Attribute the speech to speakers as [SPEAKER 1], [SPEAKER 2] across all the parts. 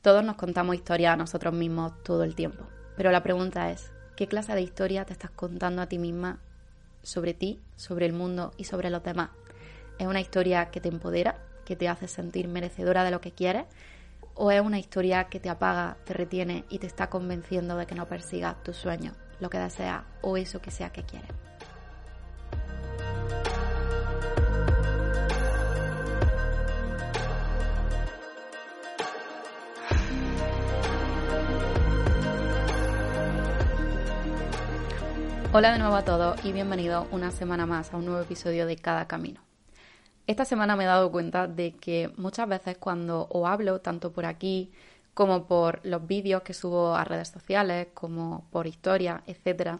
[SPEAKER 1] Todos nos contamos historias a nosotros mismos todo el tiempo. Pero la pregunta es, ¿qué clase de historia te estás contando a ti misma sobre ti, sobre el mundo y sobre los demás? ¿Es una historia que te empodera, que te hace sentir merecedora de lo que quieres? ¿O es una historia que te apaga, te retiene y te está convenciendo de que no persigas tus sueños, lo que deseas o eso que sea que quieres? Hola de nuevo a todos y bienvenidos una semana más a un nuevo episodio de Cada Camino. Esta semana me he dado cuenta de que muchas veces cuando os hablo, tanto por aquí como por los vídeos que subo a redes sociales, como por historia, etc.,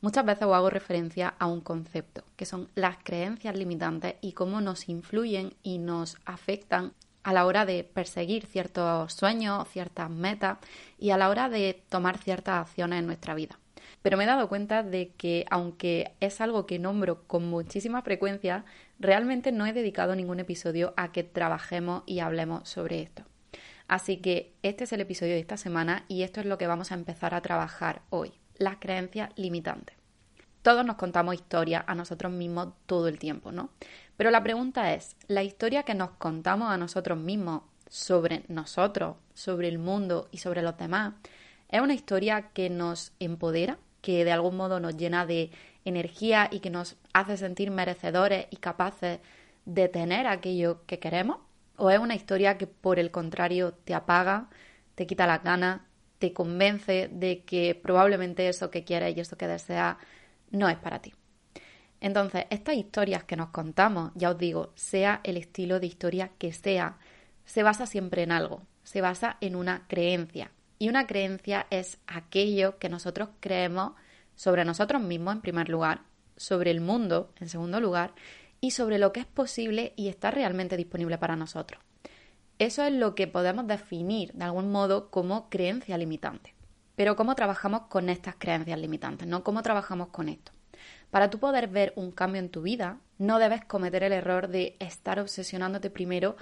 [SPEAKER 1] muchas veces os hago referencia a un concepto, que son las creencias limitantes y cómo nos influyen y nos afectan a la hora de perseguir ciertos sueños, ciertas metas y a la hora de tomar ciertas acciones en nuestra vida. Pero me he dado cuenta de que, aunque es algo que nombro con muchísima frecuencia, realmente no he dedicado ningún episodio a que trabajemos y hablemos sobre esto. Así que este es el episodio de esta semana y esto es lo que vamos a empezar a trabajar hoy, las creencias limitantes. Todos nos contamos historias a nosotros mismos todo el tiempo, ¿no? Pero la pregunta es, ¿la historia que nos contamos a nosotros mismos sobre nosotros, sobre el mundo y sobre los demás, es una historia que nos empodera, que de algún modo nos llena de energía y que nos hace sentir merecedores y capaces de tener aquello que queremos? ¿O es una historia que por el contrario te apaga, te quita la gana, te convence de que probablemente eso que quieres y eso que deseas no es para ti? Entonces, estas historias que nos contamos, ya os digo, sea el estilo de historia que sea, se basa siempre en algo, se basa en una creencia, y una creencia es aquello que nosotros creemos sobre nosotros mismos en primer lugar, sobre el mundo en segundo lugar y sobre lo que es posible y está realmente disponible para nosotros. Eso es lo que podemos definir de algún modo como creencia limitante. Pero ¿cómo trabajamos con estas creencias limitantes? ¿No? ¿Cómo trabajamos con esto? Para tú poder ver un cambio en tu vida, no debes cometer el error de estar obsesionándote primero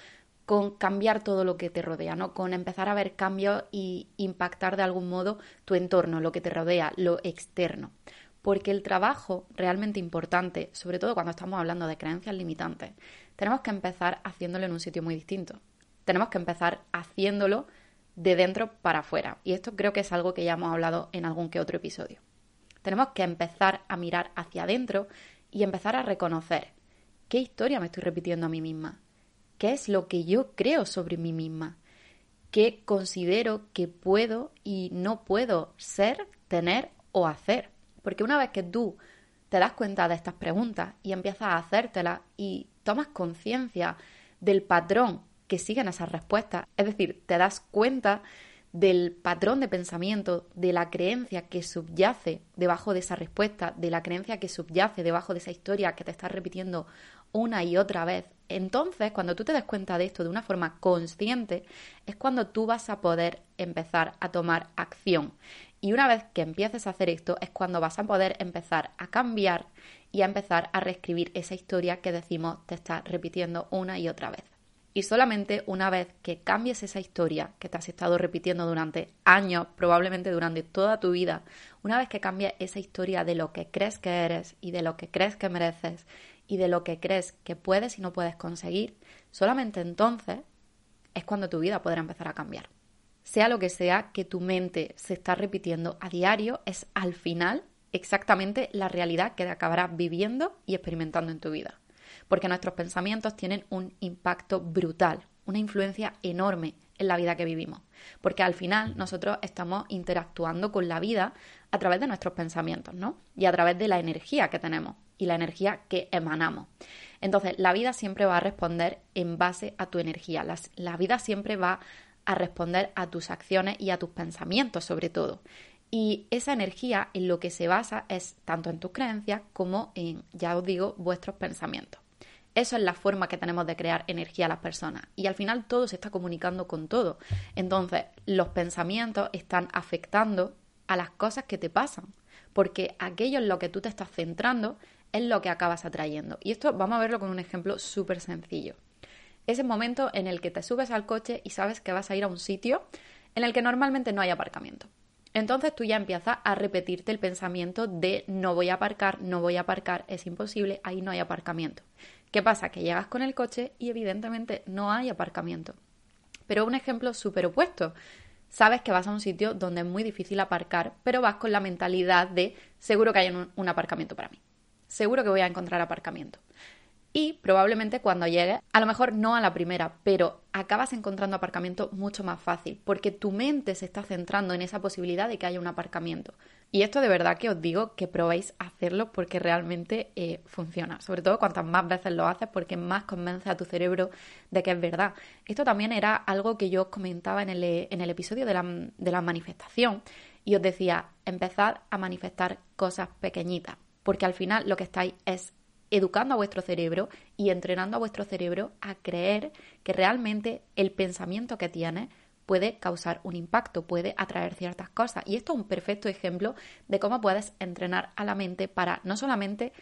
[SPEAKER 1] con cambiar todo lo que te rodea, ¿no? Con empezar a ver cambios y impactar de algún modo tu entorno, lo que te rodea, lo externo. Porque el trabajo realmente importante, sobre todo cuando estamos hablando de creencias limitantes, tenemos que empezar haciéndolo en un sitio muy distinto. Tenemos que empezar haciéndolo de dentro para afuera. Y esto creo que es algo que ya hemos hablado en algún que otro episodio. Tenemos que empezar a mirar hacia adentro y empezar a reconocer qué historia me estoy repitiendo a mí misma, qué es lo que yo creo sobre mí misma, qué considero que puedo y no puedo ser, tener o hacer. Porque una vez que tú te das cuenta de estas preguntas y empiezas a hacértelas y tomas conciencia del patrón que siguen esas respuestas, es decir, te das cuenta del patrón de pensamiento, de la creencia que subyace debajo de esa respuesta, de la creencia que subyace debajo de esa historia que te estás repitiendo una y otra vez. Entonces, cuando tú te des cuenta de esto de una forma consciente, es cuando tú vas a poder empezar a tomar acción. Y una vez que empieces a hacer esto, es cuando vas a poder empezar a cambiar y a empezar a reescribir esa historia que decimos te está repitiendo una y otra vez. Y solamente una vez que cambies esa historia que te has estado repitiendo durante años, probablemente durante toda tu vida, una vez que cambies esa historia de lo que crees que eres y de lo que crees que mereces y de lo que crees que puedes y no puedes conseguir, solamente entonces es cuando tu vida podrá empezar a cambiar. Sea lo que sea que tu mente se está repitiendo a diario, es al final exactamente la realidad que acabarás viviendo y experimentando en tu vida. Porque nuestros pensamientos tienen un impacto brutal, una influencia enorme en la vida que vivimos. Porque al final nosotros estamos interactuando con la vida a través de nuestros pensamientos, ¿no? Y a través de la energía que tenemos y la energía que emanamos. Entonces, la vida siempre va a responder en base a tu energía. la vida siempre va a responder a tus acciones y a tus pensamientos sobre todo. Y esa energía en lo que se basa es tanto en tus creencias como en, ya os digo, vuestros pensamientos. Eso es la forma que tenemos de crear energía a las personas. Y al final todo se está comunicando con todo. Entonces, los pensamientos están afectando a las cosas que te pasan. Porque aquello en lo que tú te estás centrando es lo que acabas atrayendo. Y esto vamos a verlo con un ejemplo súper sencillo. Es el momento en el que te subes al coche y sabes que vas a ir a un sitio en el que normalmente no hay aparcamiento. Entonces tú ya empiezas a repetirte el pensamiento de no voy a aparcar, no voy a aparcar, es imposible, ahí no hay aparcamiento. ¿Qué pasa? Que llegas con el coche y evidentemente no hay aparcamiento. Pero un ejemplo súper opuesto. Sabes que vas a un sitio donde es muy difícil aparcar, pero vas con la mentalidad de seguro que hay un, un aparcamiento para mí. Seguro que voy a encontrar aparcamiento y probablemente cuando llegues, a lo mejor no a la primera, pero acabas encontrando aparcamiento mucho más fácil, porque tu mente se está centrando en esa posibilidad de que haya un aparcamiento. Y esto de verdad que os digo que probéis hacerlo porque realmente eh, funciona. Sobre todo cuantas más veces lo haces porque más convence a tu cerebro de que es verdad. Esto también era algo que yo os comentaba en el, en el episodio de la, de la manifestación y os decía, empezad a manifestar cosas pequeñitas porque al final lo que estáis es educando a vuestro cerebro y entrenando a vuestro cerebro a creer que realmente el pensamiento que tiene puede causar un impacto, puede atraer ciertas cosas. Y esto es un perfecto ejemplo de cómo puedes entrenar a la mente para no solamente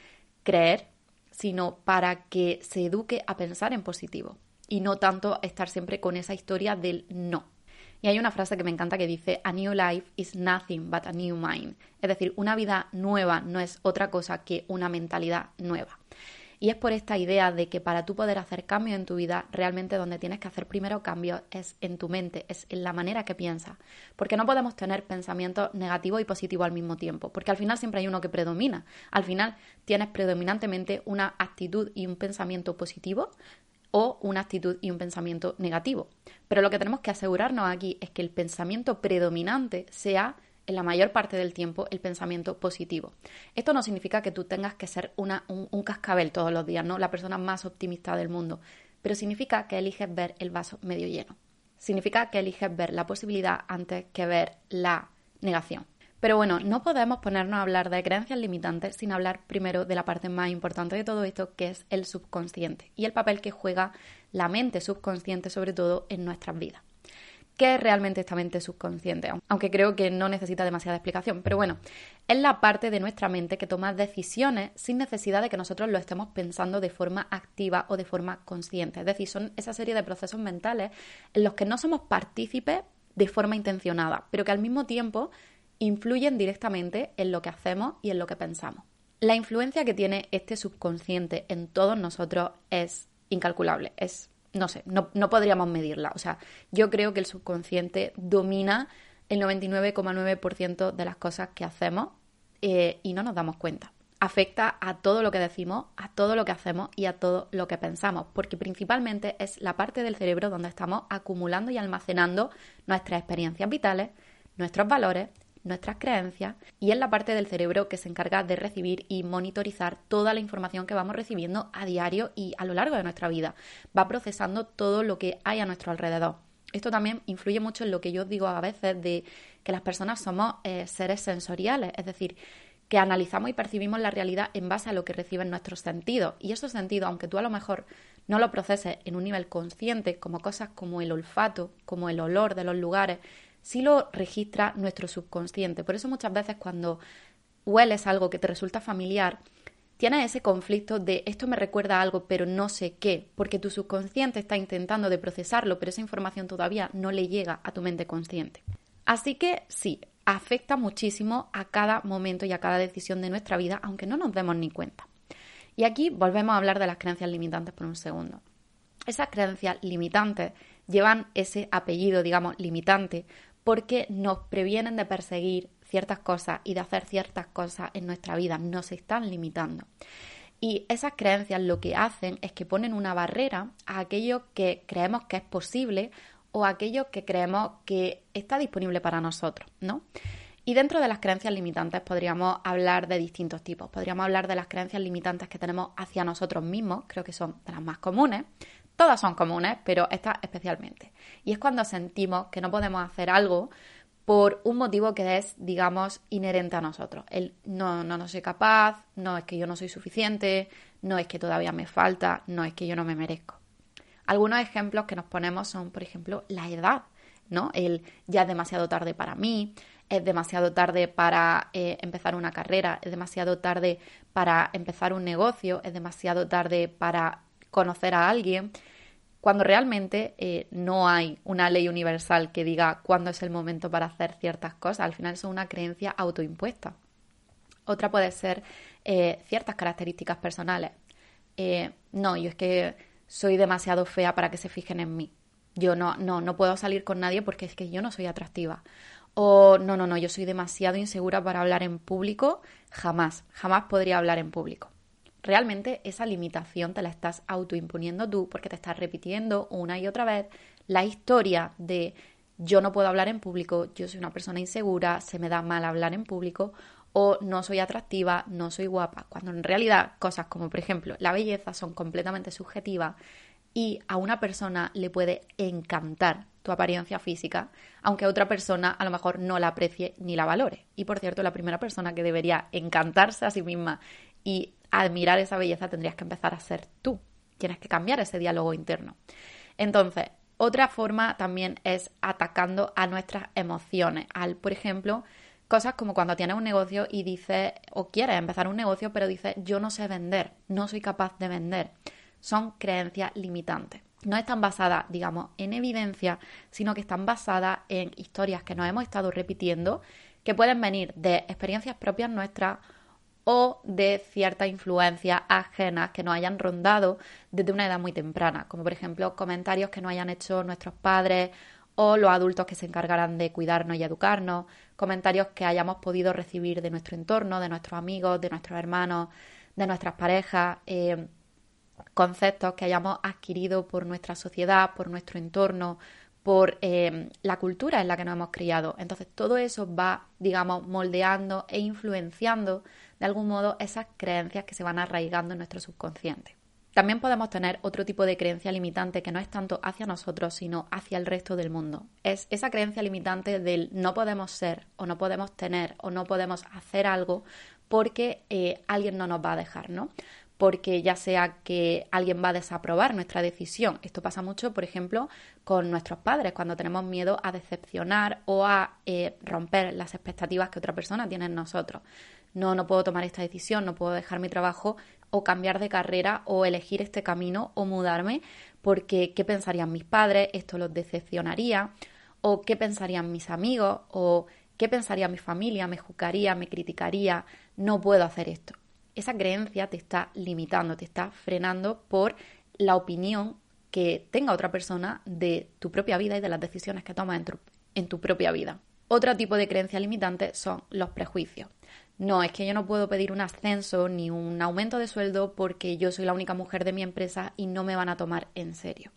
[SPEAKER 1] creer, sino para que se eduque a pensar en positivo y no tanto estar siempre con esa historia del no. Y hay una frase que me encanta que dice, A new life is nothing but a new mind. Es decir, una vida nueva no es otra cosa que una mentalidad nueva. Y es por esta idea de que para tú poder hacer cambios en tu vida, realmente donde tienes que hacer primero cambios es en tu mente, es en la manera que piensas. Porque no podemos tener pensamientos negativos y positivos al mismo tiempo, porque al final siempre hay uno que predomina. Al final tienes predominantemente una actitud y un pensamiento positivo o una actitud y un pensamiento negativo. Pero lo que tenemos que asegurarnos aquí es que el pensamiento predominante sea en la mayor parte del tiempo el pensamiento positivo. Esto no significa que tú tengas que ser un, un, cascabel todos los días, ¿no? La persona más optimista del mundo, pero significa que eliges ver el vaso medio lleno. Significa que eliges ver la posibilidad antes que ver la negación. Pero bueno, no podemos ponernos a hablar de creencias limitantes sin hablar primero de la parte más importante de todo esto, que es el subconsciente y el papel que juega la mente subconsciente, sobre todo en nuestras vidas. ¿Qué es realmente esta mente subconsciente? Aunque creo que no necesita demasiada explicación, pero bueno, es la parte de nuestra mente que toma decisiones sin necesidad de que nosotros lo estemos pensando de forma activa o de forma consciente. Es decir, son esa serie de procesos mentales en los que no somos partícipes de forma intencionada, pero que al mismo tiempo influyen directamente en lo que hacemos y en lo que pensamos. La influencia que tiene este subconsciente en todos nosotros es incalculable, es, no sé, no, podríamos medirla. O sea, yo creo que el subconsciente domina el 99,9% de las cosas que hacemos eh, y no nos damos cuenta. Afecta a todo lo que decimos, a todo lo que hacemos y a todo lo que pensamos, porque principalmente es la parte del cerebro donde estamos acumulando y almacenando nuestras experiencias vitales, nuestros valores nuestras creencias y es la parte del cerebro que se encarga de recibir y monitorizar toda la información que vamos recibiendo a diario y a lo largo de nuestra vida. Va procesando todo lo que hay a nuestro alrededor. Esto también influye mucho en lo que yo digo a veces de que las personas somos eh, seres sensoriales, es decir, que analizamos y percibimos la realidad en base a lo que reciben nuestros sentidos. Y esos sentidos, aunque tú a lo mejor no lo proceses en un nivel consciente, como cosas como el olfato, como el olor de los lugares, sí lo registra nuestro subconsciente. Por eso muchas veces cuando hueles algo que te resulta familiar, tienes ese conflicto de esto me recuerda a algo, pero no sé qué, porque tu subconsciente está intentando de procesarlo, pero esa información todavía no le llega a tu mente consciente. Así que sí, afecta muchísimo a cada momento y a cada decisión de nuestra vida, aunque no nos demos ni cuenta. Y aquí volvemos a hablar de las creencias limitantes por un segundo. Esas creencias limitantes llevan ese apellido, digamos, limitante, porque nos previenen de perseguir ciertas cosas y de hacer ciertas cosas en nuestra vida, nos están limitando. Y esas creencias lo que hacen es que ponen una barrera a aquello que creemos que es posible o a aquello que creemos que está disponible para nosotros, ¿no? Y dentro de las creencias limitantes podríamos hablar de distintos tipos. Podríamos hablar de las creencias limitantes que tenemos hacia nosotros mismos, creo que son de las más comunes, Todas son comunes, pero esta especialmente. Y es cuando sentimos que no podemos hacer algo por un motivo que es, digamos, inherente a nosotros. El no, no, no soy capaz, no es que yo no soy suficiente, no es que todavía me falta, no es que yo no me merezco. Algunos ejemplos que nos ponemos son, por ejemplo, la edad, ¿no? El ya es demasiado tarde para mí, es demasiado tarde para eh, empezar una carrera, es demasiado tarde para empezar un negocio, es demasiado tarde para conocer a alguien, cuando realmente eh, no hay una ley universal que diga cuándo es el momento para hacer ciertas cosas. Al final es una creencia autoimpuesta. Otra puede ser eh, ciertas características personales. no, yo es que soy demasiado fea para que se fijen en mí. Yo no, no, no puedo salir con nadie porque es que yo no soy atractiva. O no, no, no, yo soy demasiado insegura para hablar en público. Jamás, jamás podría hablar en público. Realmente esa limitación te la estás autoimponiendo tú porque te estás repitiendo una y otra vez la historia de yo no puedo hablar en público, yo soy una persona insegura, se me da mal hablar en público o no soy atractiva, no soy guapa, cuando en realidad cosas como por ejemplo la belleza son completamente subjetivas y a una persona le puede encantar tu apariencia física, aunque a otra persona a lo mejor no la aprecie ni la valore. Y por cierto, la primera persona que debería encantarse a sí misma y admirar esa belleza tendrías que empezar a ser tú. Tienes que cambiar ese diálogo interno. Entonces, otra forma también es atacando a nuestras emociones. Al, por ejemplo, cosas como cuando tienes un negocio y dices, o quieres empezar un negocio, pero dices, yo no sé vender, no soy capaz de vender son creencias limitantes. No están basadas, digamos, en evidencia, sino que están basadas en historias que nos hemos estado repitiendo, que pueden venir de experiencias propias nuestras o de ciertas influencias ajenas que nos hayan rondado desde una edad muy temprana, como por ejemplo comentarios que nos hayan hecho nuestros padres o los adultos que se encargarán de cuidarnos y educarnos, comentarios que hayamos podido recibir de nuestro entorno, de nuestros amigos, de nuestros hermanos, de nuestras parejas, eh, conceptos que hayamos adquirido por nuestra sociedad, por nuestro entorno, por eh, la cultura en la que nos hemos criado. Entonces todo eso va, digamos, moldeando e influenciando de algún modo esas creencias que se van arraigando en nuestro subconsciente. También podemos tener otro tipo de creencia limitante que no es tanto hacia nosotros, sino hacia el resto del mundo. Es esa creencia limitante del no podemos ser o no podemos tener o no podemos hacer algo porque eh, alguien no nos va a dejar, ¿no? porque ya sea que alguien va a desaprobar nuestra decisión. Esto pasa mucho, por ejemplo, con nuestros padres, cuando tenemos miedo a decepcionar o a eh, romper las expectativas que otra persona tiene en nosotros. No, no puedo tomar esta decisión, no puedo dejar mi trabajo o cambiar de carrera o elegir este camino o mudarme porque ¿qué pensarían mis padres? Esto los decepcionaría o qué pensarían mis amigos o qué pensaría mi familia, me juzgaría, me criticaría, no puedo hacer esto esa creencia te está limitando, te está frenando por la opinión que tenga otra persona de tu propia vida y de las decisiones que tomas en tu, propia vida. Otro tipo de creencia limitante son los prejuicios. No, es que yo no puedo pedir un ascenso ni un aumento de sueldo porque yo soy la única mujer de mi empresa y no me van a tomar en serio.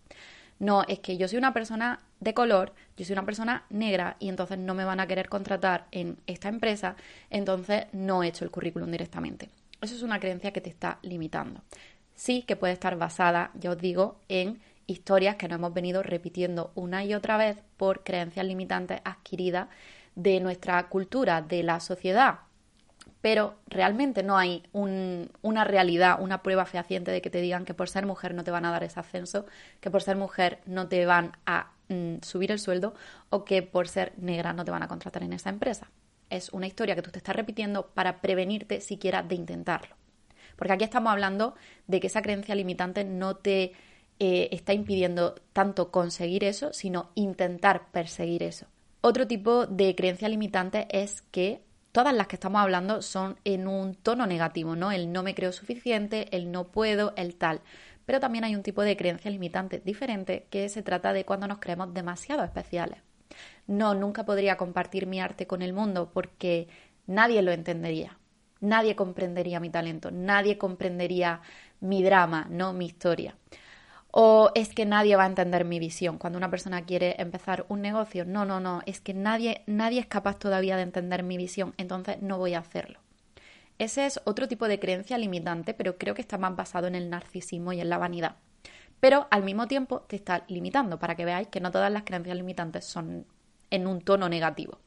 [SPEAKER 1] No, es que yo soy una persona de color, yo soy una persona negra y entonces no me van a querer contratar en esta empresa, entonces no he hecho el currículum directamente. Eso es una creencia que te está limitando. Sí que puede estar basada, ya os digo, en historias que nos hemos venido repitiendo una y otra vez por creencias limitantes adquiridas de nuestra cultura, de la sociedad. Pero realmente no hay una realidad, una prueba fehaciente de que te digan que por ser mujer no te van a dar ese ascenso, que por ser mujer no te van a mm, subir el sueldo o que por ser negra no te van a contratar en esa empresa es una historia que tú te estás repitiendo para prevenirte siquiera de intentarlo. Porque aquí estamos hablando de que esa creencia limitante no te eh, está impidiendo tanto conseguir eso, sino intentar perseguir eso. Otro tipo de creencia limitante es que todas las que estamos hablando son en un tono negativo, ¿no? El no me creo suficiente, el no puedo, el tal. Pero también hay un tipo de creencia limitante diferente que se trata de cuando nos creemos demasiado especiales no, nunca podría compartir mi arte con el mundo porque nadie lo entendería, nadie comprendería mi talento, nadie comprendería mi drama, no mi historia. O es que nadie va a entender mi visión. Cuando una persona quiere empezar un negocio, no, no, no, es que nadie, nadie es capaz todavía de entender mi visión, entonces no voy a hacerlo. Ese es otro tipo de creencia limitante, pero creo que está más basado en el narcisismo y en la vanidad. pero al mismo tiempo te está limitando para que veáis que no todas las creencias limitantes son en un tono negativo.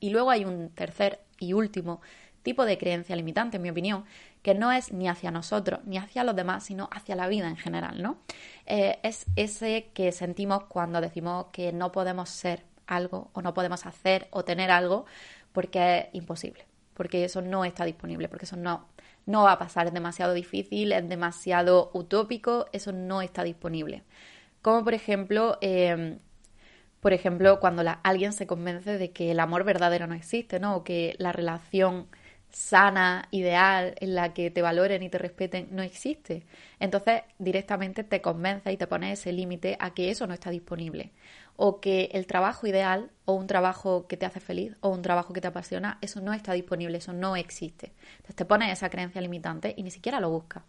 [SPEAKER 1] Y luego hay un tercer y último tipo de creencia limitante, en mi opinión, que no es ni hacia nosotros ni hacia los demás, sino hacia la vida en general, ¿no? Eh, es ese que sentimos cuando decimos que no podemos ser algo o no podemos hacer o tener algo porque es imposible, porque eso no está disponible, porque eso no, no va a pasar, es demasiado difícil, es demasiado utópico, eso no está disponible. Como por ejemplo, em, por ejemplo, cuando alguien se convence de que el amor verdadero no existe, ¿no? O que la relación sana, ideal, en la que te valoren y te respeten, no existe. Entonces, directamente te convence y te pone ese límite a que eso no está disponible. O que el trabajo ideal, o un trabajo que te hace feliz, o un trabajo que te apasiona, eso no está disponible, eso no existe. Entonces te pones esa creencia limitante y ni siquiera lo buscas.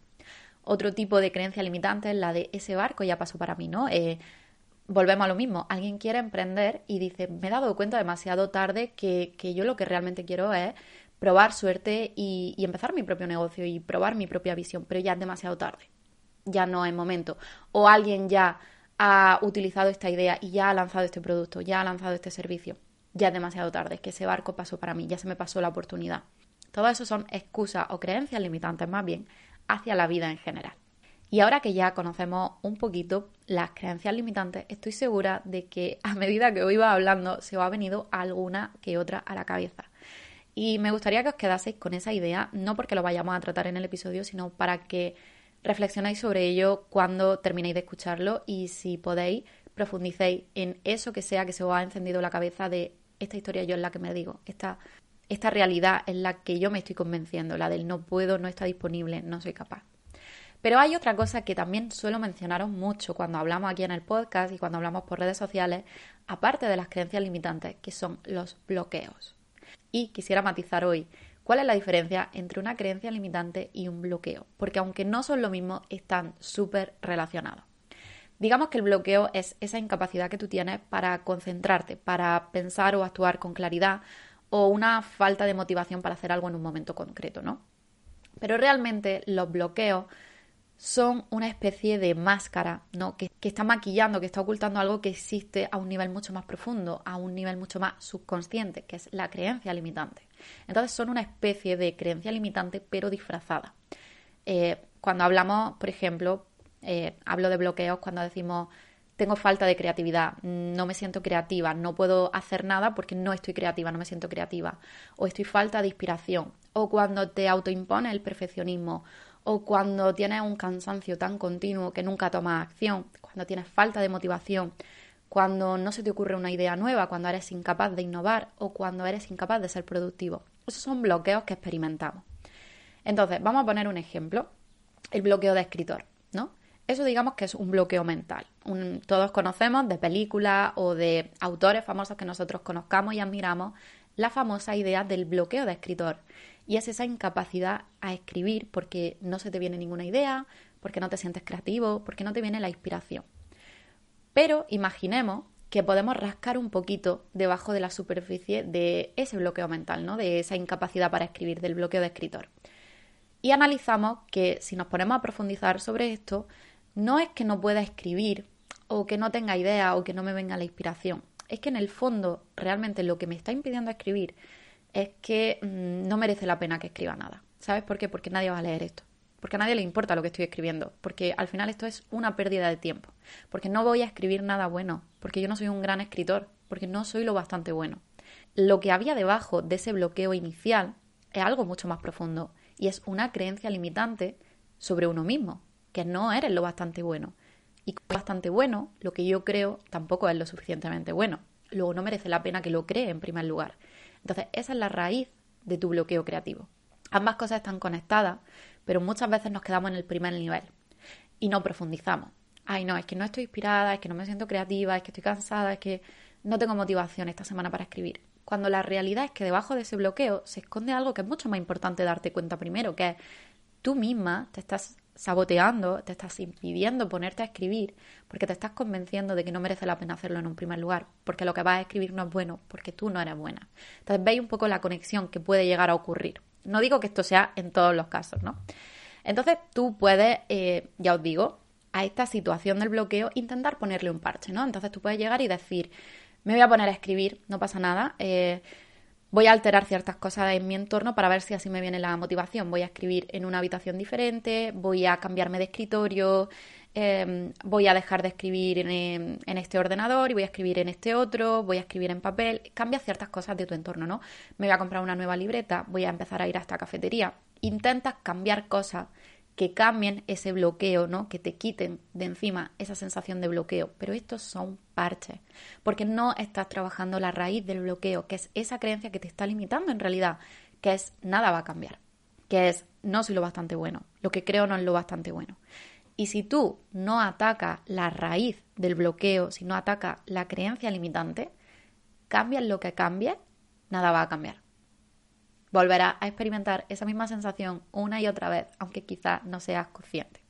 [SPEAKER 1] Otro tipo de creencia limitante es la de ese barco ya pasó para mí, ¿no? Eh, volvemos a lo mismo. Alguien quiere emprender y dice, me he dado cuenta demasiado tarde que, que yo lo que realmente quiero es probar suerte y, empezar mi propio negocio y probar mi propia visión, pero ya es demasiado tarde, ya no es momento. O alguien ya ha utilizado esta idea y ya ha lanzado este producto, ya ha lanzado este servicio, ya es demasiado tarde, es que ese barco pasó para mí, ya se me pasó la oportunidad. Todo eso son excusas o creencias limitantes más bien hacia la vida en general. Y ahora que ya conocemos un poquito las creencias limitantes, estoy segura de que a medida que hoy iba hablando se os ha venido alguna que otra a la cabeza. Y me gustaría que os quedaseis con esa idea, no porque lo vayamos a tratar en el episodio, sino para que reflexionéis sobre ello cuando terminéis de escucharlo y si podéis, profundicéis en eso que sea que se os ha encendido la cabeza de esta historia yo es la que me digo, esta, esta realidad es la que yo me estoy convenciendo, la del no puedo, no está disponible, no soy capaz. Pero hay otra cosa que también suelo mencionaros mucho cuando hablamos aquí en el podcast y cuando hablamos por redes sociales, aparte de las creencias limitantes, que son los bloqueos. Y quisiera matizar hoy cuál es la diferencia entre una creencia limitante y un bloqueo, porque aunque no son lo mismo, están súper relacionados. Digamos que el bloqueo es esa incapacidad que tú tienes para concentrarte, para pensar o actuar con claridad o una falta de motivación para hacer algo en un momento concreto, ¿no? Pero realmente los bloqueos son una especie de máscara, ¿no? Que, está maquillando, que está ocultando algo que existe a un nivel mucho más profundo, a un nivel mucho más subconsciente, que es la creencia limitante. Entonces son una especie de creencia limitante, pero disfrazada. Eh, cuando hablamos, por ejemplo, eh, hablo de bloqueos cuando decimos tengo falta de creatividad, no me siento creativa, no puedo hacer nada porque no estoy creativa, no me siento creativa, o estoy falta de inspiración, o cuando te autoimpone el perfeccionismo, o cuando tienes un cansancio tan continuo que nunca tomas acción, cuando tienes falta de motivación, cuando no se te ocurre una idea nueva, cuando eres incapaz de innovar o cuando eres incapaz de ser productivo. Esos son bloqueos que experimentamos. Entonces, vamos a poner un ejemplo, el bloqueo de escritor, ¿no? Eso digamos que es un bloqueo mental. todos conocemos de películas o de autores famosos que nosotros conozcamos y admiramos la famosa idea del bloqueo de escritor. Y es esa incapacidad a escribir porque no se te viene ninguna idea, porque no te sientes creativo, porque no te viene la inspiración. Pero imaginemos que podemos rascar un poquito debajo de la superficie de ese bloqueo mental, ¿no? De esa incapacidad para escribir, del bloqueo de escritor. Y analizamos que si nos ponemos a profundizar sobre esto, no es que no pueda escribir o que no tenga idea o que no me venga la inspiración. Es que en el fondo realmente lo que me está impidiendo escribir es que mm, no merece la pena que escriba nada. ¿Sabes por qué? Porque nadie va a leer esto. Porque a nadie le importa lo que estoy escribiendo. Porque al final esto es una pérdida de tiempo. Porque no voy a escribir nada bueno. Porque yo no soy un gran escritor. Porque no soy lo bastante bueno. Lo que había debajo de ese bloqueo inicial es algo mucho más profundo. Y es una creencia limitante sobre uno mismo. Que no eres lo bastante bueno. Y bastante bueno, lo que yo creo tampoco es lo suficientemente bueno. Luego no merece la pena que lo cree en primer lugar. Entonces, esa es la raíz de tu bloqueo creativo. Ambas cosas están conectadas, pero muchas veces nos quedamos en el primer nivel y no profundizamos. Ay, no, es que no estoy inspirada, es que no me siento creativa, es que estoy cansada, es que no tengo motivación esta semana para escribir. Cuando la realidad es que debajo de ese bloqueo se esconde algo que es mucho más importante darte cuenta primero, que es tú misma te estás saboteando, te estás impidiendo ponerte a escribir porque te estás convenciendo de que no merece la pena hacerlo en un primer lugar, porque lo que vas a escribir no es bueno, porque tú no eres buena. Entonces veis un poco la conexión que puede llegar a ocurrir. No digo que esto sea en todos los casos, ¿no? Entonces tú puedes, eh, ya os digo, a esta situación del bloqueo, intentar ponerle un parche, ¿no? Entonces tú puedes llegar y decir, me voy a poner a escribir, no pasa nada, eh, voy a alterar ciertas cosas en mi entorno para ver si así me viene la motivación. Voy a escribir en una habitación diferente, voy a cambiarme de escritorio, em, voy a dejar de escribir en, en, este ordenador y voy a escribir en este otro, voy a escribir en papel. Cambia ciertas cosas de tu entorno, ¿no? Me voy a comprar una nueva libreta, voy a empezar a ir a esta cafetería. Intentas cambiar cosas que cambien ese bloqueo, ¿no? Que te quiten de encima esa sensación de bloqueo. Pero estos son parches, porque no estás trabajando la raíz del bloqueo, que es esa creencia que te está limitando en realidad, que es nada va a cambiar, que es no soy lo bastante bueno, lo que creo no es lo bastante bueno. Y si tú no atacas la raíz del bloqueo, si no atacas la creencia limitante, cambias lo que cambie, nada va a cambiar volverás a experimentar esa misma sensación una y otra vez, aunque quizás no seas consciente.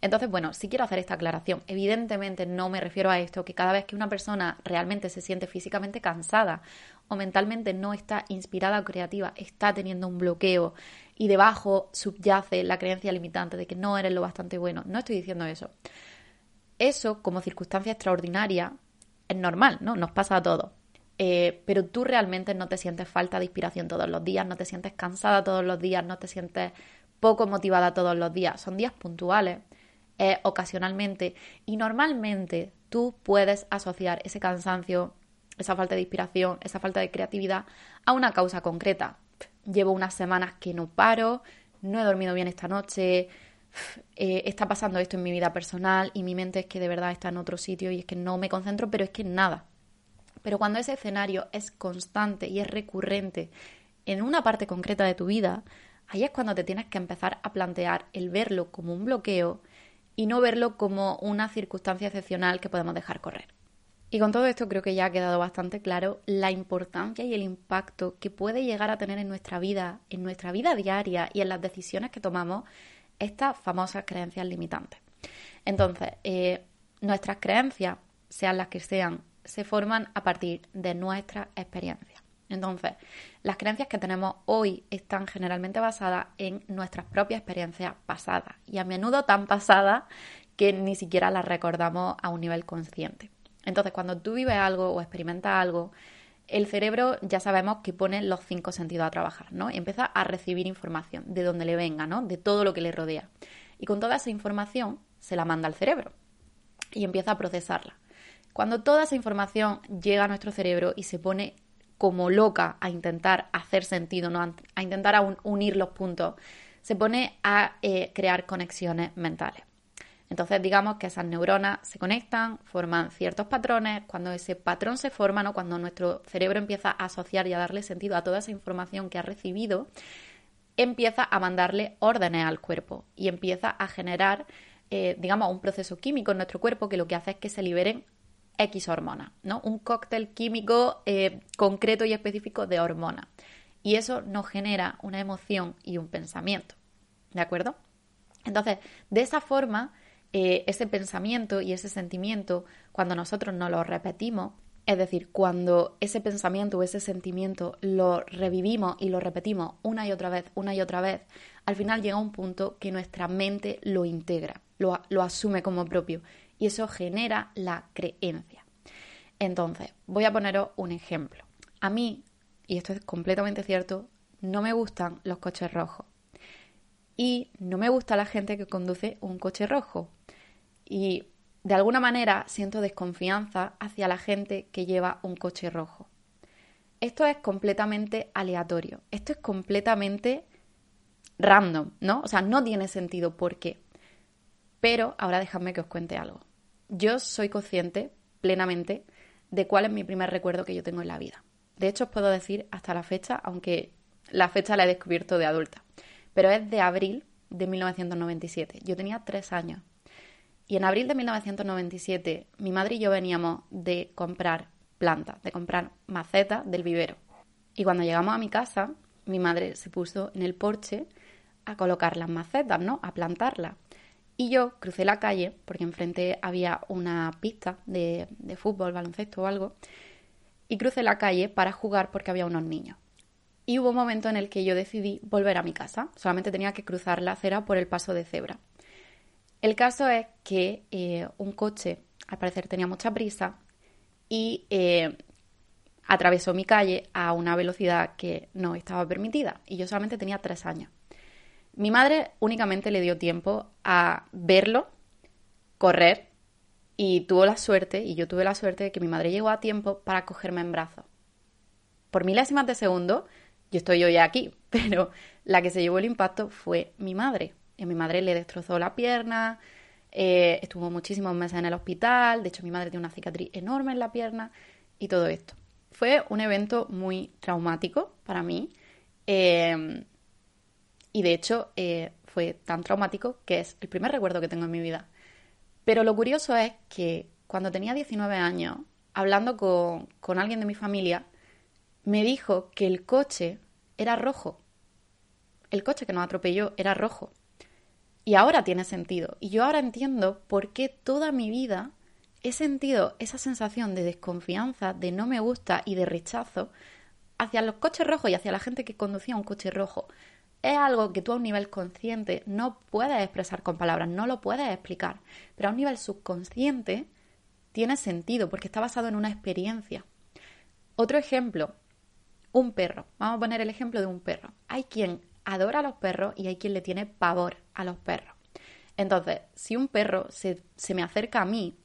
[SPEAKER 1] Entonces, bueno, si quiero hacer esta aclaración. Evidentemente no me refiero a esto, que cada vez que una persona realmente se siente físicamente cansada o mentalmente no está inspirada o creativa, está teniendo un bloqueo y debajo subyace la creencia limitante de que no eres lo bastante bueno. No estoy diciendo eso. Eso, como circunstancia extraordinaria, es normal, ¿no? Nos pasa a todos. Eh, pero tú realmente no te sientes falta de inspiración todos los días, no te sientes cansada todos los días, no te sientes poco motivada todos los días. Son días puntuales, eh, ocasionalmente, y normalmente tú puedes asociar ese cansancio, esa falta de inspiración, esa falta de creatividad a una causa concreta. Llevo unas semanas que no paro, no he dormido bien esta noche, eh, está pasando esto en mi vida personal y mi mente es que de verdad está en otro sitio y es que no me concentro, pero es que nada, pero cuando ese escenario es constante y es recurrente en una parte concreta de tu vida, ahí es cuando te tienes que empezar a plantear el verlo como un bloqueo y no verlo como una circunstancia excepcional que podemos dejar correr. Y con todo esto creo que ya ha quedado bastante claro la importancia y el impacto que puede llegar a tener en nuestra vida, en nuestra vida diaria y en las decisiones que tomamos estas famosas creencias limitantes. Entonces, eh, nuestras creencias, sean las que sean, se forman a partir de nuestra experiencia. Entonces, las creencias que tenemos hoy están generalmente basadas en nuestras propias experiencias pasadas y a menudo tan pasadas que ni siquiera las recordamos a un nivel consciente. Entonces, cuando tú vives algo o experimentas algo, el cerebro ya sabemos que pone los cinco sentidos a trabajar, ¿no? Y empieza a recibir información de donde le venga, ¿no? De todo lo que le rodea. Y con toda esa información se la manda al cerebro y empieza a procesarla. Cuando toda esa información llega a nuestro cerebro y se pone como loca a intentar hacer sentido, a intentar unir los puntos, se pone a eh, crear conexiones mentales. Entonces, digamos que esas neuronas se conectan, forman ciertos patrones. Cuando ese patrón se forma, cuando nuestro cerebro empieza a asociar y a darle sentido a toda esa información que ha recibido, empieza a mandarle órdenes al cuerpo y empieza a generar, eh, digamos, un proceso químico en nuestro cuerpo que lo que hace es que se liberen X hormona, ¿no? Un cóctel químico eh, concreto y específico de hormona. Y eso nos genera una emoción y un pensamiento, ¿de acuerdo? Entonces, de esa forma, eh, ese pensamiento y ese sentimiento, cuando nosotros no lo repetimos, es decir, cuando ese pensamiento o ese sentimiento lo revivimos y lo repetimos una y otra vez, una y otra vez, al final llega un punto que nuestra mente lo integra, lo asume como propio y eso genera la creencia. Entonces, voy a poneros un ejemplo. A mí, y esto es completamente cierto, no me gustan los coches rojos. Y no me gusta la gente que conduce un coche rojo. Y de alguna manera siento desconfianza hacia la gente que lleva un coche rojo. Esto es completamente aleatorio. Esto es completamente random, ¿no? O sea, no tiene sentido por qué. Pero ahora dejadme que os cuente algo. Yo soy consciente plenamente de cuál es mi primer recuerdo que yo tengo en la vida. De hecho, os puedo decir hasta la fecha, aunque la fecha la he descubierto de adulta, pero es de abril de 1997. Yo tenía tres años. Y en abril de 1997, mi madre y yo veníamos de comprar plantas, de comprar macetas del vivero. Y cuando llegamos a mi casa, mi madre se puso en el porche a colocar las macetas, ¿no? A plantarlas. Y yo crucé la calle, porque enfrente había una pista de, fútbol, baloncesto o algo, y crucé la calle para jugar porque había unos niños. Y hubo un momento en el que yo decidí volver a mi casa. Solamente tenía que cruzar la acera por el paso de cebra. El caso es que eh, un coche, al parecer, tenía mucha prisa y eh, atravesó mi calle a una velocidad que no estaba permitida. Y yo solamente tenía tres años. Mi madre únicamente le dio tiempo a verlo, correr, y tuvo la suerte, y yo tuve la suerte de que mi madre llegó a tiempo para cogerme en brazos. Por milésimas de segundo, yo estoy hoy aquí, pero la que se llevó el impacto fue mi madre. Y mi madre le destrozó la pierna, eh, estuvo muchísimos meses en el hospital, de hecho mi madre tiene una cicatriz enorme en la pierna y todo esto. Fue un evento muy traumático para mí em, y de hecho eh, fue tan traumático que es el primer recuerdo que tengo en mi vida. Pero lo curioso es que cuando tenía 19 años, hablando con, con alguien de mi familia, me dijo que el coche era rojo. El coche que nos atropelló era rojo. Y ahora tiene sentido. Y yo ahora entiendo por qué toda mi vida he sentido esa sensación de desconfianza, de no me gusta y de rechazo hacia los coches rojos y hacia la gente que conducía un coche rojo. Es algo que tú a un nivel consciente no puedes expresar con palabras, no lo puedes explicar, pero a un nivel subconsciente tiene sentido porque está basado en una experiencia. Otro ejemplo, un perro. Vamos a poner el ejemplo de un perro. Hay quien adora a los perros y hay quien le tiene pavor a los perros. Entonces, si un perro se, me acerca a mí,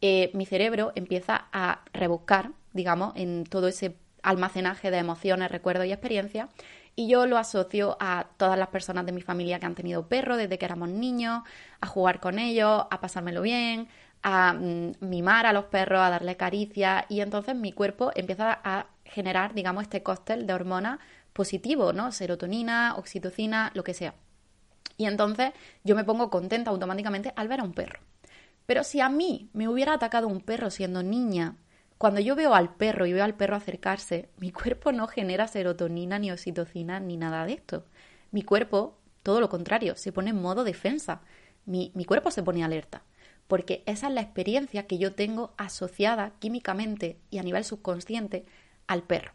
[SPEAKER 1] eh, mi cerebro empieza a rebuscar, digamos, en todo ese almacenaje de emociones, recuerdos y experiencias, y yo lo asocio a todas las personas de mi familia que han tenido perros desde que éramos niños, a jugar con ellos, a pasármelo bien, a mm, mimar a los perros, a darle caricia, y entonces mi cuerpo empieza a generar, digamos, este cóctel de hormonas positivo, ¿no? Serotonina, oxitocina, lo que sea. Y entonces yo me pongo contenta automáticamente al ver a un perro. Pero si a mí me hubiera atacado un perro siendo niña, cuando yo veo al perro y veo al perro acercarse, mi cuerpo no genera serotonina, ni oxitocina, ni nada de esto. Mi cuerpo, todo lo contrario, se pone en modo defensa. Mi, mi cuerpo se pone alerta. Porque esa es la experiencia que yo tengo asociada químicamente y a nivel subconsciente al perro.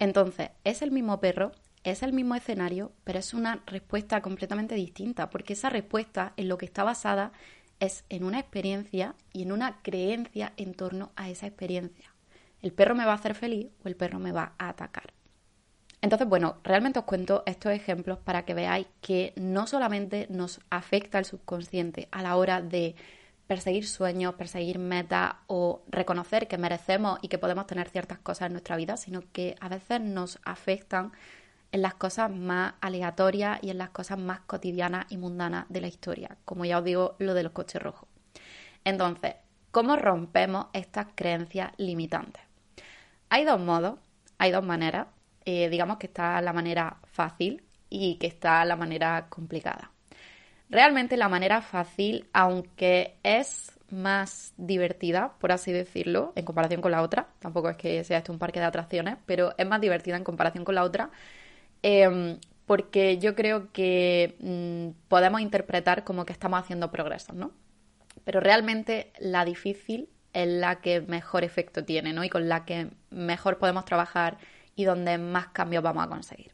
[SPEAKER 1] Entonces, es el mismo perro, es el mismo escenario, pero es una respuesta completamente distinta, porque esa respuesta en lo que está basada es en una experiencia y en una creencia en torno a esa experiencia. ¿El perro me va a hacer feliz o el perro me va a atacar? Entonces, bueno, realmente os cuento estos ejemplos para que veáis que no solamente nos afecta el subconsciente a la hora de perseguir sueños, perseguir metas o reconocer que merecemos y que podemos tener ciertas cosas en nuestra vida, sino que a veces nos afectan en las cosas más aleatorias y en las cosas más cotidianas y mundanas de la historia, como ya os digo, lo de los coches rojos. Entonces, ¿cómo rompemos estas creencias limitantes? Hay dos modos, hay dos maneras. Eh, digamos que está la manera fácil y que está la manera complicada. Realmente la manera fácil, aunque es más divertida, por así decirlo, en comparación con la otra, tampoco es que sea esto un parque de atracciones, pero es más divertida en comparación con la otra, em, porque yo creo que mm, podemos interpretar como que estamos haciendo progresos, ¿no? Pero realmente la difícil es la que mejor efecto tiene, ¿no? Y con la que mejor podemos trabajar y donde más cambios vamos a conseguir.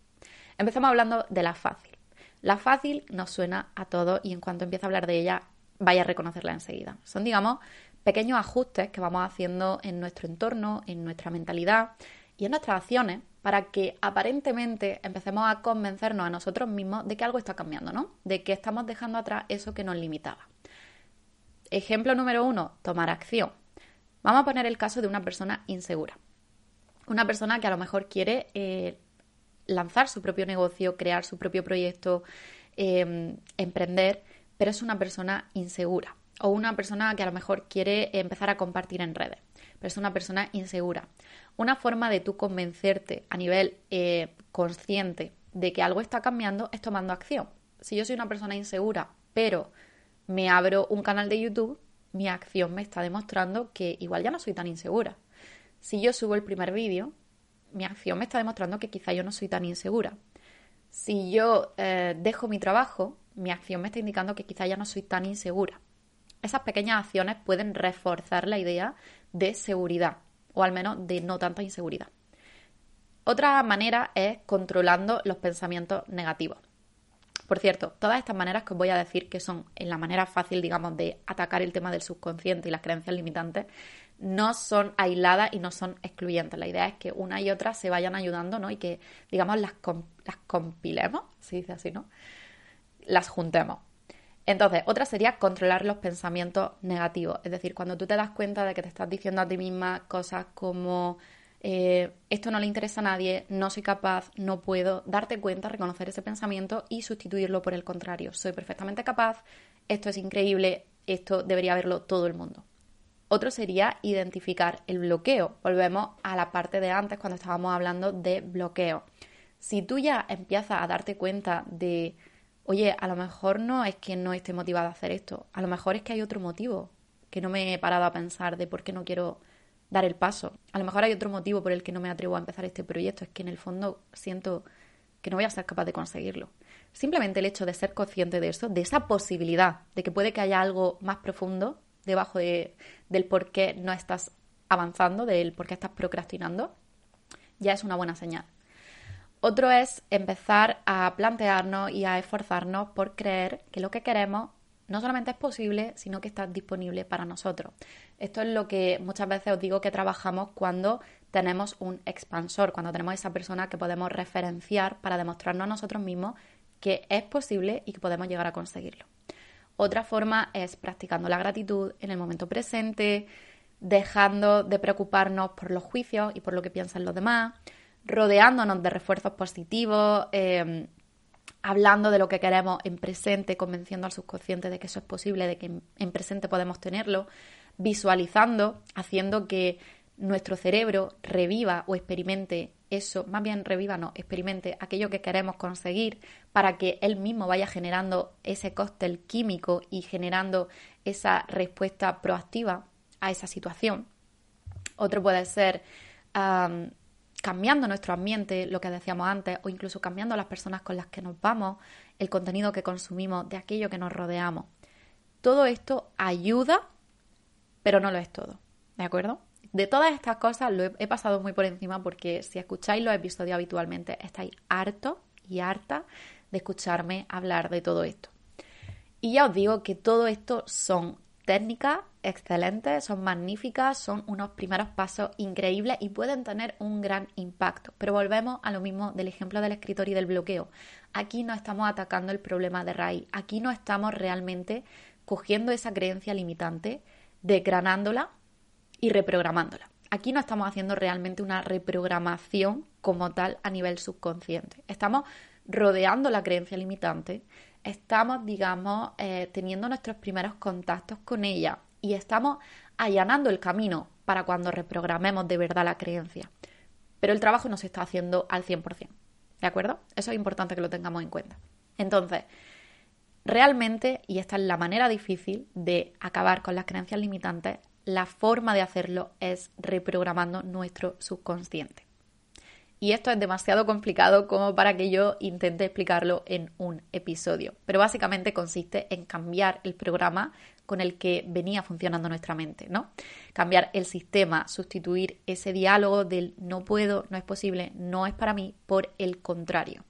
[SPEAKER 1] Empezamos hablando de la fácil. La fácil nos suena a todos y en cuanto empiece a hablar de ella, vaya a reconocerla enseguida. Son, digamos, pequeños ajustes que vamos haciendo en nuestro entorno, en nuestra mentalidad y en nuestras acciones para que aparentemente empecemos a convencernos a nosotros mismos de que algo está cambiando, ¿no? De que estamos dejando atrás eso que nos limitaba. Ejemplo número uno, tomar acción. Vamos a poner el caso de una persona insegura. Una persona que a lo mejor quiere eh, lanzar su propio negocio, crear su propio proyecto, em, emprender, pero es una persona insegura o una persona que a lo mejor quiere empezar a compartir en redes, es una persona insegura. Una forma de tú convencerte a nivel eh, consciente de que algo está cambiando es tomando acción. Si yo soy una persona insegura, pero me abro un canal de YouTube, mi acción me está demostrando que igual ya no soy tan insegura. Si yo subo el primer vídeo, mi acción me está demostrando que quizá yo no soy tan insegura. Si yo eh, dejo mi trabajo, mi acción me está indicando que quizá ya no soy tan insegura. Esas pequeñas acciones pueden reforzar la idea de seguridad, o al menos de no tanta inseguridad. Otra manera es controlando los pensamientos negativos. Por cierto, todas estas maneras que os voy a decir, que son en la manera fácil, digamos, de atacar el tema del subconsciente y las creencias limitantes, no son aisladas y no son excluyentes. La idea es que una y otra se vayan ayudando, ¿no? Y que, digamos, las, las compilemos, se dice así, ¿no? Las juntemos. Entonces, otra sería controlar los pensamientos negativos. Es decir, cuando tú te das cuenta de que te estás diciendo a ti misma cosas como eh, esto no le interesa a nadie, no soy capaz, no puedo, darte cuenta, reconocer ese pensamiento y sustituirlo por el contrario. Soy perfectamente capaz, esto es increíble, esto debería verlo todo el mundo. Otro sería identificar el bloqueo. Volvemos a la parte de antes cuando estábamos hablando de bloqueo. Si tú ya empiezas a darte cuenta de, oye, a lo mejor no es que no esté motivada a hacer esto, a lo mejor es que hay otro motivo que no me he parado a pensar de por qué no quiero dar el paso. A lo mejor hay otro motivo por el que no me atrevo a empezar este proyecto, es que en el fondo siento que no voy a ser capaz de conseguirlo. Simplemente el hecho de ser consciente de eso, de esa posibilidad de que puede que haya algo más profundo debajo de, del por qué no estás avanzando, del por qué estás procrastinando, ya es una buena señal. Otro es empezar a plantearnos y a esforzarnos por creer que lo que queremos no solamente es posible, sino que está disponible para nosotros. Esto es lo que muchas veces os digo que trabajamos cuando tenemos un expansor, cuando tenemos esa persona que podemos referenciar para demostrarnos a nosotros mismos que es posible y que podemos llegar a conseguirlo. Otra forma es practicando la gratitud en el momento presente, dejando de preocuparnos por los juicios y por lo que piensan los demás, rodeándonos de refuerzos positivos, em, hablando de lo que queremos en presente, convenciendo al subconsciente de que eso es posible, de que en presente podemos tenerlo, visualizando, haciendo que nuestro cerebro reviva o experimente eso, más bien reviva, no, experimente aquello que queremos conseguir para que él mismo vaya generando ese cóctel químico y generando esa respuesta proactiva a esa situación. Otro puede ser cambiando nuestro ambiente, lo que decíamos antes, o incluso cambiando las personas con las que nos vamos, el contenido que consumimos, de aquello que nos rodeamos. Todo esto ayuda, pero no lo es todo. ¿De acuerdo? De todas estas cosas lo he, pasado muy por encima porque si escucháis los episodios habitualmente estáis harto y harta de escucharme hablar de todo esto. Y ya os digo que todo esto son técnicas excelentes, son magníficas, son unos primeros pasos increíbles y pueden tener un gran impacto. Pero volvemos a lo mismo del ejemplo del escritor y del bloqueo. Aquí no estamos atacando el problema de raíz, aquí no estamos realmente cogiendo esa creencia limitante, desgranándola y reprogramándola. Aquí no estamos haciendo realmente una reprogramación como tal a nivel subconsciente. Estamos rodeando la creencia limitante, estamos, digamos, eh, teniendo nuestros primeros contactos con ella y estamos allanando el camino para cuando reprogramemos de verdad la creencia. Pero el trabajo no se está haciendo al 100%. ¿De acuerdo? Eso es importante que lo tengamos en cuenta. Entonces, realmente, y esta es la manera difícil de acabar con las creencias limitantes, la forma de hacerlo es reprogramando nuestro subconsciente. Y esto es demasiado complicado como para que yo intente explicarlo en un episodio. Pero básicamente consiste en cambiar el programa con el que venía funcionando nuestra mente, ¿no? Cambiar el sistema, sustituir ese diálogo del no puedo, no es posible, no es para mí, por el contrario.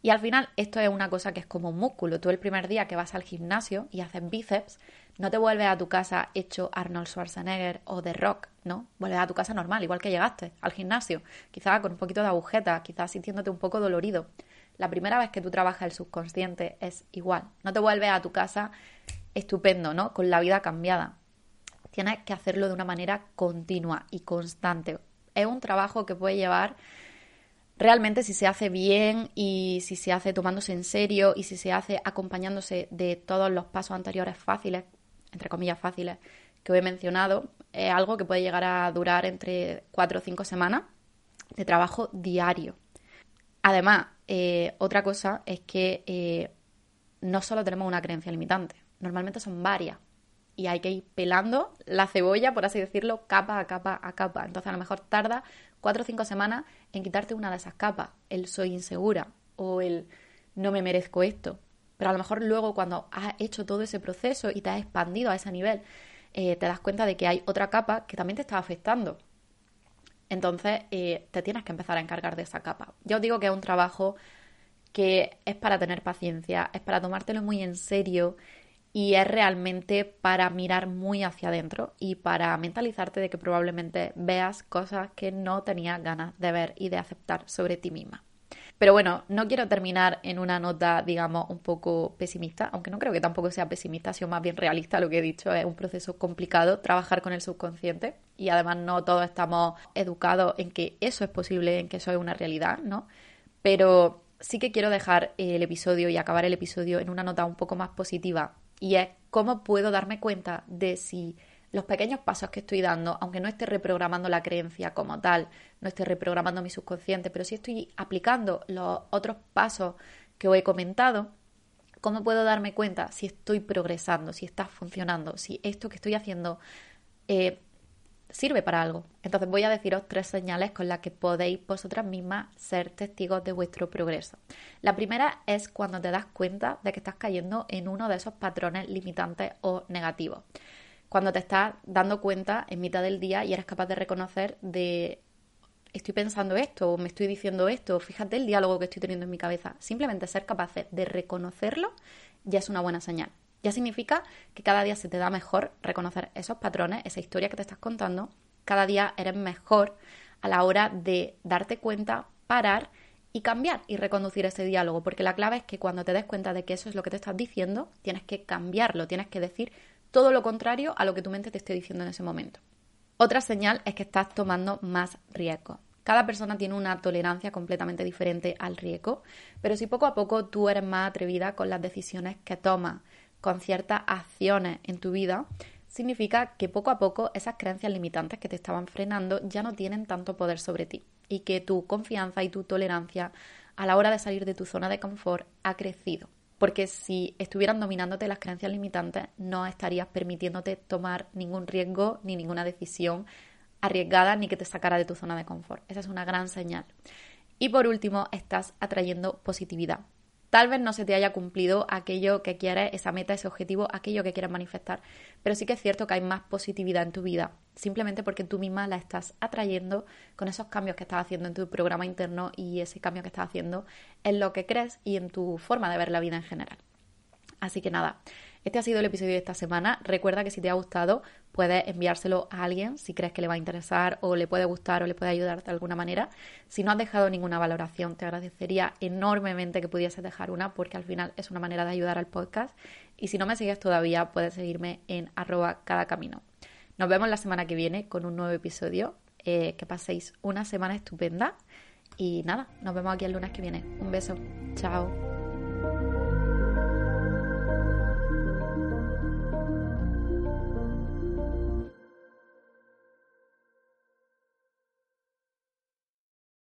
[SPEAKER 1] Y al final esto es una cosa que es como un músculo. Tú el primer día que vas al gimnasio y haces bíceps, no te vuelves a tu casa hecho Arnold Schwarzenegger o The Rock, ¿no? Vuelves a tu casa normal, igual que llegaste al gimnasio, quizás con un poquito de agujeta, quizás sintiéndote un poco dolorido. La primera vez que tú trabajas el subconsciente es igual. No te vuelves a tu casa estupendo, ¿no? Con la vida cambiada. Tienes que hacerlo de una manera continua y constante. Es un trabajo que puede llevar realmente si se hace bien y si se hace tomándose en serio y si se hace acompañándose de todos los pasos anteriores fáciles, entre comillas fáciles, que os he mencionado, es algo que puede llegar a durar entre cuatro o cinco semanas de trabajo diario. Además, eh, otra cosa es que eh, no solo tenemos una creencia limitante, normalmente son varias. Y hay que ir pelando la cebolla, por así decirlo, capa a capa a capa. Entonces, a lo mejor tarda cuatro o cinco semanas en quitarte una de esas capas. El soy insegura o el no me merezco esto. Pero a lo mejor luego cuando has hecho todo ese proceso y te has expandido a ese nivel, eh, te das cuenta de que hay otra capa que también te está afectando. Entonces eh, te tienes que empezar a encargar de esa capa. Yo os digo que es un trabajo que es para tener paciencia, es para tomártelo muy en serio y es realmente para mirar muy hacia adentro y para mentalizarte de que probablemente veas cosas que no tenías ganas de ver y de aceptar sobre ti misma. Pero bueno, no quiero terminar en una nota, digamos, un poco pesimista, aunque no creo que tampoco sea pesimista, ha sido más bien realista lo que he dicho, es un proceso complicado trabajar con el subconsciente y además no todos estamos educados en que eso es posible, en que eso es una realidad, ¿no? Pero sí que quiero dejar el episodio y acabar el episodio en una nota un poco más positiva y es cómo puedo darme cuenta de si los pequeños pasos que estoy dando, aunque no esté reprogramando la creencia como tal, no esté reprogramando mi subconsciente, pero sí estoy aplicando los otros pasos que os he comentado, ¿cómo puedo darme cuenta si estoy progresando, si está funcionando, si esto que estoy haciendo eh, sirve para algo? Entonces voy a deciros tres señales con las que podéis vosotras mismas ser testigos de vuestro progreso. La primera es cuando te das cuenta de que estás cayendo en uno de esos patrones limitantes o negativos cuando te estás dando cuenta en mitad del día y eres capaz de reconocer de estoy pensando esto o me estoy diciendo esto, fíjate el diálogo que estoy teniendo en mi cabeza. Simplemente ser capaces de reconocerlo ya es una buena señal. Ya significa que cada día se te da mejor reconocer esos patrones, esa historia que te estás contando. Cada día eres mejor a la hora de darte cuenta, parar y cambiar y reconducir ese diálogo, porque la clave es que cuando te des cuenta de que eso es lo que te estás diciendo, tienes que cambiarlo, tienes que decir todo lo contrario a lo que tu mente te esté diciendo en ese momento. Otra señal es que estás tomando más riesgo. Cada persona tiene una tolerancia completamente diferente al riesgo, pero si poco a poco tú eres más atrevida con las decisiones que tomas, con ciertas acciones en tu vida, significa que poco a poco esas creencias limitantes que te estaban frenando ya no tienen tanto poder sobre ti y que tu confianza y tu tolerancia a la hora de salir de tu zona de confort ha crecido porque si estuvieran dominándote las creencias limitantes, no estarías permitiéndote tomar ningún riesgo ni ninguna decisión arriesgada ni que te sacara de tu zona de confort. Esa es una gran señal. Y por último, estás atrayendo positividad. Tal vez no se te haya cumplido aquello que quieres, esa meta, ese objetivo, aquello que quieres manifestar, pero sí que es cierto que hay más positividad en tu vida, simplemente porque tú misma la estás atrayendo con esos cambios que estás haciendo en tu programa interno y ese cambio que estás haciendo en lo que crees y en tu forma de ver la vida en general. Así que nada, este ha sido el episodio de esta semana. Recuerda que si te ha gustado, puedes enviárselo a alguien si crees que le va a interesar o le puede gustar o le puede ayudar de alguna manera. Si no has dejado ninguna valoración, te agradecería enormemente que pudieses dejar una porque al final es una manera de ayudar al podcast. Y si no me sigues todavía, puedes seguirme en arroba cada camino. Nos vemos la semana que viene con un nuevo episodio. Eh, que paséis una semana estupenda. Y nada, nos vemos aquí el lunes que viene. Un beso. Chao.